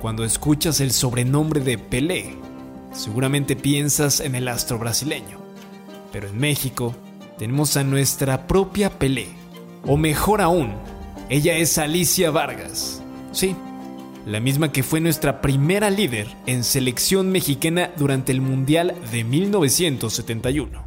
Cuando escuchas el sobrenombre de Pelé, seguramente piensas en el astro brasileño. Pero en México tenemos a nuestra propia Pelé. O mejor aún, ella es Alicia Vargas. Sí, la misma que fue nuestra primera líder en selección mexicana durante el Mundial de 1971.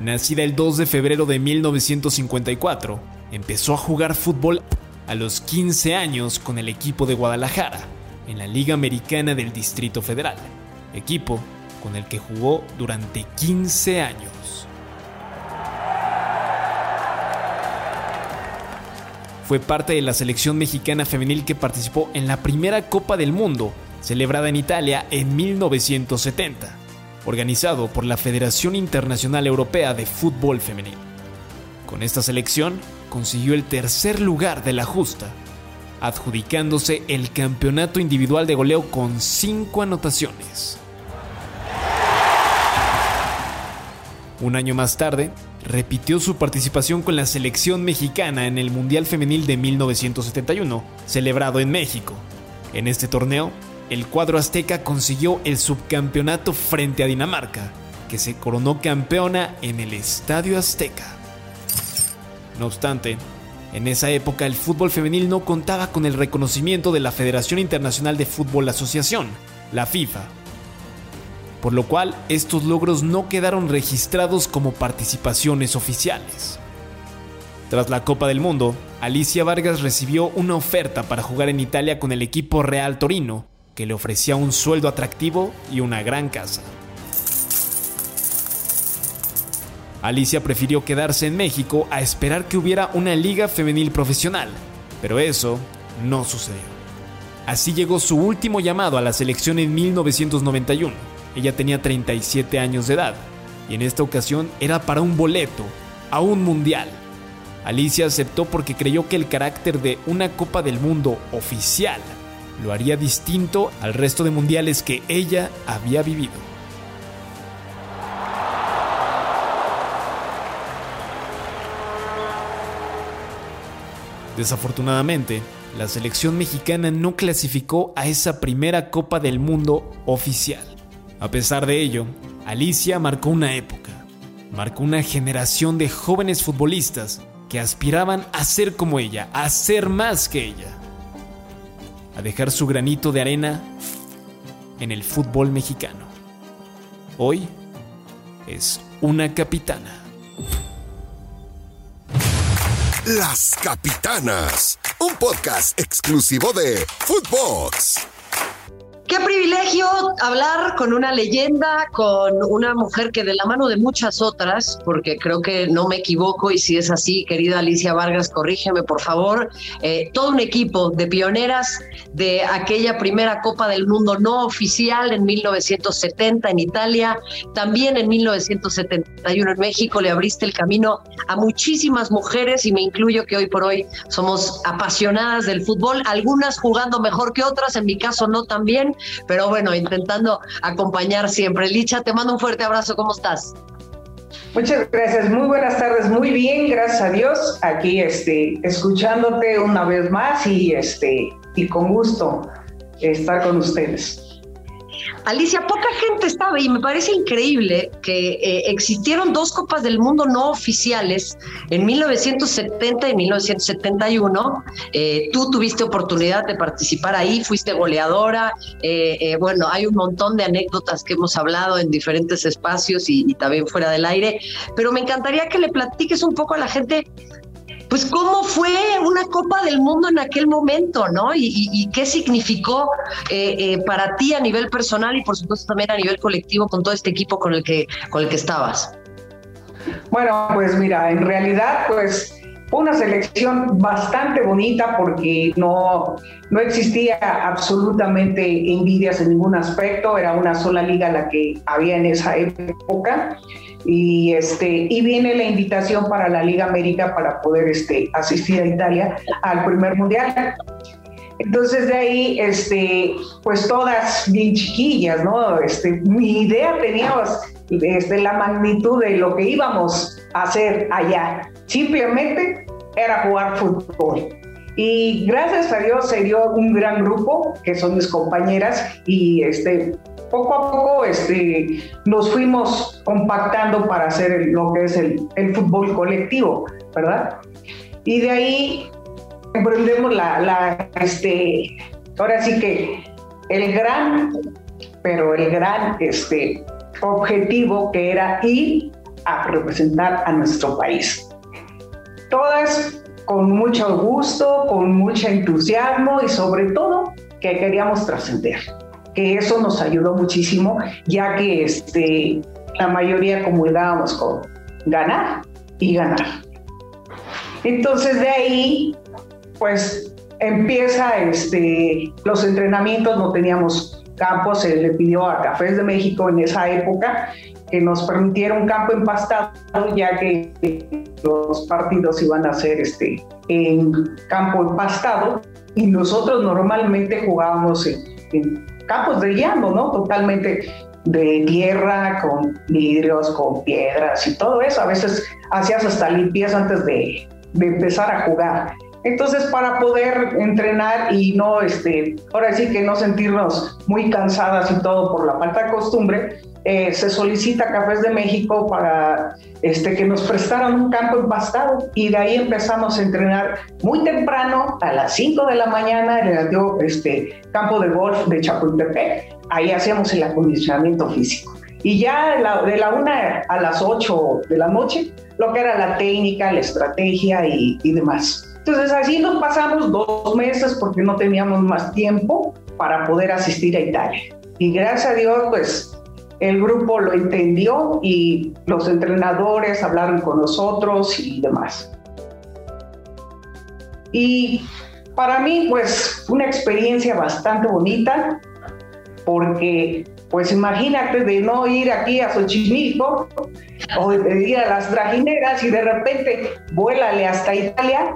Nacida el 2 de febrero de 1954, empezó a jugar fútbol a los 15 años con el equipo de Guadalajara, en la Liga Americana del Distrito Federal, equipo con el que jugó durante 15 años. Fue parte de la selección mexicana femenil que participó en la primera Copa del Mundo, celebrada en Italia en 1970, organizado por la Federación Internacional Europea de Fútbol Femenil. Con esta selección consiguió el tercer lugar de la justa, adjudicándose el campeonato individual de goleo con cinco anotaciones. Un año más tarde, repitió su participación con la selección mexicana en el Mundial Femenil de 1971, celebrado en México. En este torneo, el cuadro azteca consiguió el subcampeonato frente a Dinamarca, que se coronó campeona en el Estadio Azteca. No obstante, en esa época el fútbol femenil no contaba con el reconocimiento de la Federación Internacional de Fútbol Asociación, la FIFA, por lo cual estos logros no quedaron registrados como participaciones oficiales. Tras la Copa del Mundo, Alicia Vargas recibió una oferta para jugar en Italia con el equipo Real Torino, que le ofrecía un sueldo atractivo y una gran casa. Alicia prefirió quedarse en México a esperar que hubiera una liga femenil profesional, pero eso no sucedió. Así llegó su último llamado a la selección en 1991 ella tenía 37 años de edad y en esta ocasión era para un boleto a un mundial. Alicia aceptó porque creyó que el carácter de una Copa del Mundo oficial lo haría distinto al resto de mundiales que ella había vivido. Desafortunadamente, la selección mexicana no clasificó a esa primera Copa del Mundo oficial. A pesar de ello, Alicia marcó una época, marcó una generación de jóvenes futbolistas que aspiraban a ser como ella, a ser más que ella, a dejar su granito de arena en el fútbol mexicano. Hoy es una capitana. Las Capitanas, un podcast exclusivo de Footbox. Qué privilegio hablar con una leyenda, con una mujer que de la mano de muchas otras, porque creo que no me equivoco y si es así, querida Alicia Vargas, corrígeme por favor, eh, todo un equipo de pioneras de aquella primera Copa del Mundo no oficial en 1970 en Italia, también en 1971 en México, le abriste el camino a muchísimas mujeres y me incluyo que hoy por hoy somos apasionadas del fútbol, algunas jugando mejor que otras, en mi caso no también pero bueno, intentando acompañar siempre. Licha, te mando un fuerte abrazo, ¿cómo estás? Muchas gracias, muy buenas tardes, muy bien, gracias a Dios, aquí este, escuchándote una vez más y, este, y con gusto estar con ustedes. Alicia, poca gente sabe y me parece increíble que eh, existieron dos Copas del Mundo no oficiales en 1970 y 1971. Eh, tú tuviste oportunidad de participar ahí, fuiste goleadora. Eh, bueno, hay un montón de anécdotas que hemos hablado en diferentes espacios y también fuera del aire, pero me encantaría que le platiques un poco a la gente pues cómo fue una Copa del Mundo en aquel momento, ¿no? Y, qué significó eh, eh, para ti a nivel personal y por supuesto también a nivel colectivo con todo este equipo con el que, con el que estabas. Bueno, pues mira, en realidad, pues una selección bastante bonita porque no, no existía absolutamente envidias en ningún aspecto, era una sola liga la que había en esa época y este y viene la invitación para la Liga América para poder este asistir a Italia al primer mundial. Entonces de ahí, este, pues todas bien chiquillas, ¿no? Este, mi idea teníamos este, la magnitud de lo que íbamos a hacer allá. Simplemente era jugar fútbol. Y gracias a Dios se dio un gran grupo, que son mis compañeras, y este, poco a poco este, nos fuimos compactando para hacer lo que es el, el, fútbol colectivo, ¿verdad? Y de ahí emprendemos la, la, este, ahora sí que el gran, pero el gran este, objetivo que era ir a representar a nuestro país. Todas con mucho gusto, con mucho entusiasmo y sobre todo que queríamos trascender. Que eso nos ayudó muchísimo, ya que este, la mayoría comulgábamos con ganar y ganar. Entonces de ahí, pues empieza este, los entrenamientos, no teníamos campos, se le pidió a Cafés de México en esa época que nos permitiera un campo empastado, ya que los partidos iban a ser este, en campo empastado y nosotros normalmente jugábamos en, campos de llano, ¿no? Totalmente de tierra, con vidrios, con piedras y todo eso. A veces hacías hasta limpieza antes de, de empezar a jugar. Entonces, para poder entrenar y no, este, ahora sí que no sentirnos muy cansadas y todo por la falta de costumbre, eh, se solicita Cafés de México para este, que nos prestaran un campo empastado y de ahí empezamos a entrenar muy temprano, a las 5 de la mañana, en el este, campo de golf de Chapultepec. Ahí hacíamos el acondicionamiento físico. Y ya de la 1 a las 8 de la noche, lo que era la técnica, la estrategia y, y demás. Entonces así nos pasamos dos meses porque no teníamos más tiempo para poder asistir a Italia. Y gracias a Dios, pues el grupo lo entendió y los entrenadores hablaron con nosotros y demás. Y para mí, pues, una experiencia bastante bonita, porque, pues, imagínate de no ir aquí a Xochimilco o de ir a las Dragineras y de repente vuélale hasta Italia,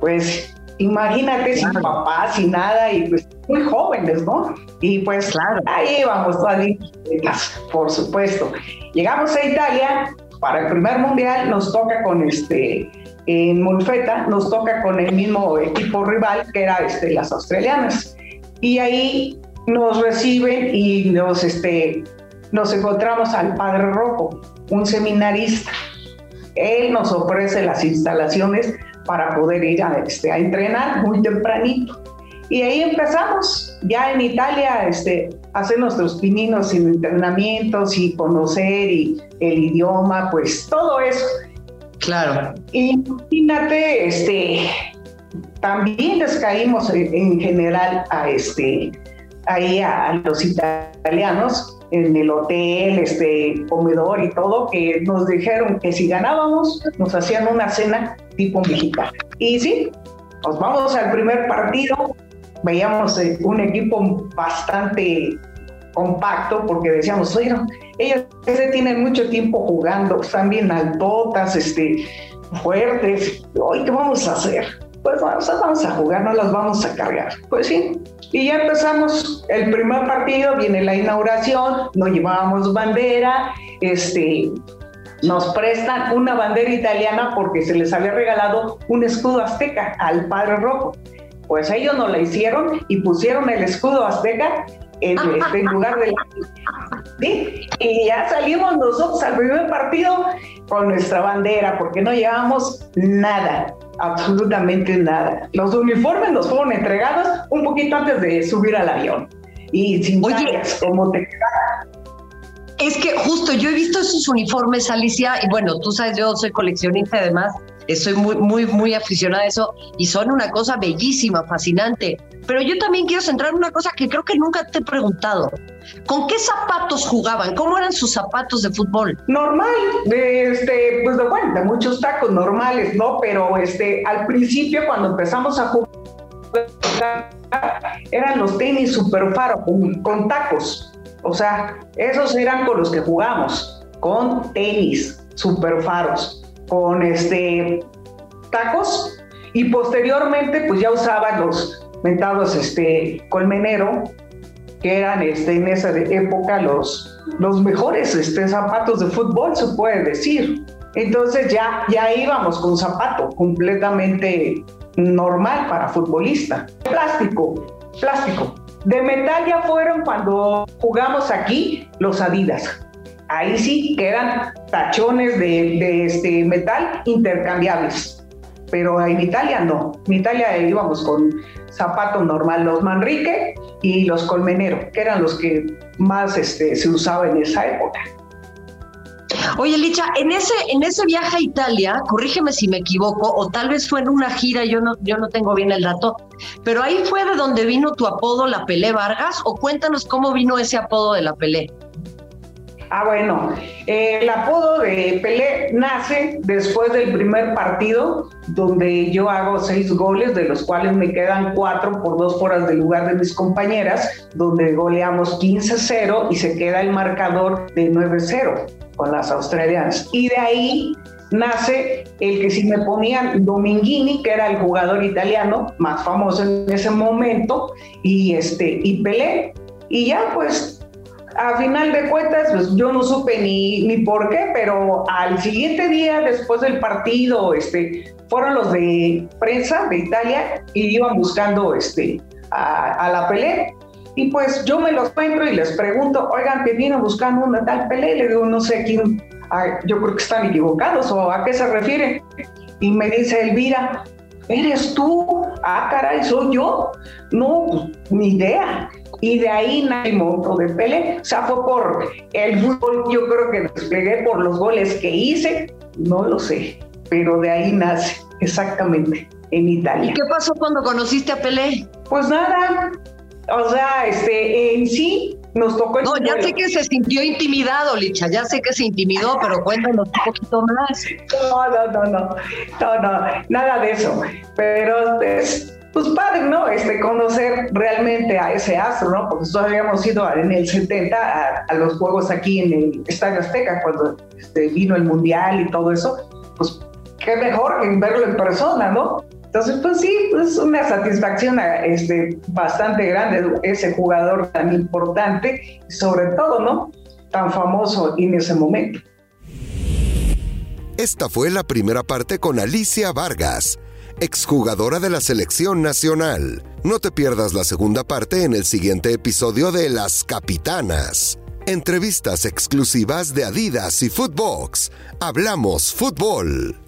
pues, imagínate sin papá, sin nada y pues muy jóvenes, ¿no? Y pues claro. ahí vamos todas por supuesto. Llegamos a Italia para el primer mundial, nos toca con este en Molfeta, nos toca con el mismo equipo rival que era este, las australianas. Y ahí nos reciben y nos, este, nos encontramos al Padre Rojo, un seminarista. Él nos ofrece las instalaciones para poder ir a, este, a entrenar muy tempranito. Y ahí empezamos, ya en Italia, este, hacer nuestros pininos y entrenamientos y conocer y el idioma, pues todo eso. Claro. Imagínate, este, también les caímos en, general a este, ahí a, los italianos en el hotel, este comedor y todo, que nos dijeron que si ganábamos, nos hacían una cena tipo mexicana. Y sí, nos vamos al primer partido, veíamos eh, un equipo bastante compacto porque decíamos, oye, ellos tienen mucho tiempo jugando, están bien altotas, este, fuertes, hoy ¿qué vamos a hacer? Pues vamos a jugar, no las vamos a cargar. Pues sí, y ya empezamos el primer partido, viene la inauguración, nos llevábamos bandera, este, nos prestan una bandera italiana porque se les había regalado un escudo azteca al Padre Rojo. Pues ellos no la hicieron y pusieron el escudo azteca en, este, lugar de ¿Sí? Y ya salimos nosotros al primer partido con nuestra bandera, porque no llevamos nada, absolutamente nada. Los uniformes nos fueron entregados un poquito antes de subir al avión. Y sin Oye, como te es que justo yo he visto esos uniformes, Alicia, y bueno, tú sabes, yo soy coleccionista además, estoy muy, muy, muy aficionada a eso, y son una cosa bellísima, fascinante. Pero yo también quiero centrar en una cosa que creo que nunca te he preguntado. ¿Con qué zapatos jugaban? ¿Cómo eran sus zapatos de fútbol? Normal, este, pues de cuenta, muchos tacos normales, ¿no? Pero este, al principio cuando empezamos a jugar eran los tenis super faro con tacos. O sea, esos eran con los que jugamos, con tenis, super faros, con este tacos y posteriormente pues ya usaban los mentados este colmenero que eran este en esa época los los mejores este zapatos de fútbol se puede decir Entonces ya, ya íbamos con zapato completamente normal para futbolista. Plástico, plástico. De metal ya fueron cuando jugamos aquí los Adidas. Ahí sí quedan tachones de, este metal intercambiables. Pero en Italia no. En Italia íbamos con zapato normal, los Manrique y los Colmenero, que eran los que más este, se usaban en esa época. Oye, Licha, en ese, en ese viaje a Italia, corrígeme si me equivoco, o tal vez fue en una gira, yo no, yo no tengo bien el dato, pero ahí fue de donde vino tu apodo, la Pelé Vargas, o cuéntanos cómo vino ese apodo de la Pelé. Ah, bueno, eh, el apodo de Pelé nace después del primer partido, donde yo hago seis goles, de los cuales me quedan cuatro por dos horas del lugar de mis compañeras, donde goleamos 15-0 y se queda el marcador de 9-0 con las australianas. Y de ahí nace el que si me ponían Dominguini, que era el jugador italiano más famoso en ese momento, y, este, y Pelé. Y ya pues a final de cuentas, pues yo no supe ni, ni por qué, pero al siguiente día, después del partido, este, fueron los de prensa de Italia y iban buscando este, a, la Pelé. Y pues yo me los encuentro y les pregunto, oigan, que vienen buscando una tal Pelé. Le digo, no sé quién, yo creo que están equivocados o a qué se refieren. Y me dice Elvira, ¿eres tú? Ah, caray, ¿soy yo? No, pues, ni idea. Y de ahí nace el monto de Pelé. O sea, fue por el fútbol, yo creo que desplegué por los goles que hice, no lo sé, pero de ahí nace, exactamente, en Italia. ¿Y qué pasó cuando conociste a Pelé? Pues nada, o sea, este, en sí nos tocó No, ya sé que se sintió intimidado, Licha, ya sé que se intimidó, pero cuéntanos un poquito más. No, no, no, no, no, no, nada de eso. Pero es, pues padre, ¿no? Este, conocer realmente a ese astro, ¿no? Porque nosotros habíamos ido en el 70 a, los juegos aquí en el Estadio Azteca, cuando este, vino el Mundial y todo eso, pues qué mejor que verlo en persona, ¿no? Entonces, pues sí, es pues, una satisfacción este, bastante grande ese jugador tan importante, sobre todo, ¿no? Tan famoso en ese momento. Esta fue la primera parte con Alicia Vargas exjugadora de la selección nacional. No te pierdas la segunda parte en el siguiente episodio de Las Capitanas. Entrevistas exclusivas de Adidas y Footbox. Hablamos fútbol.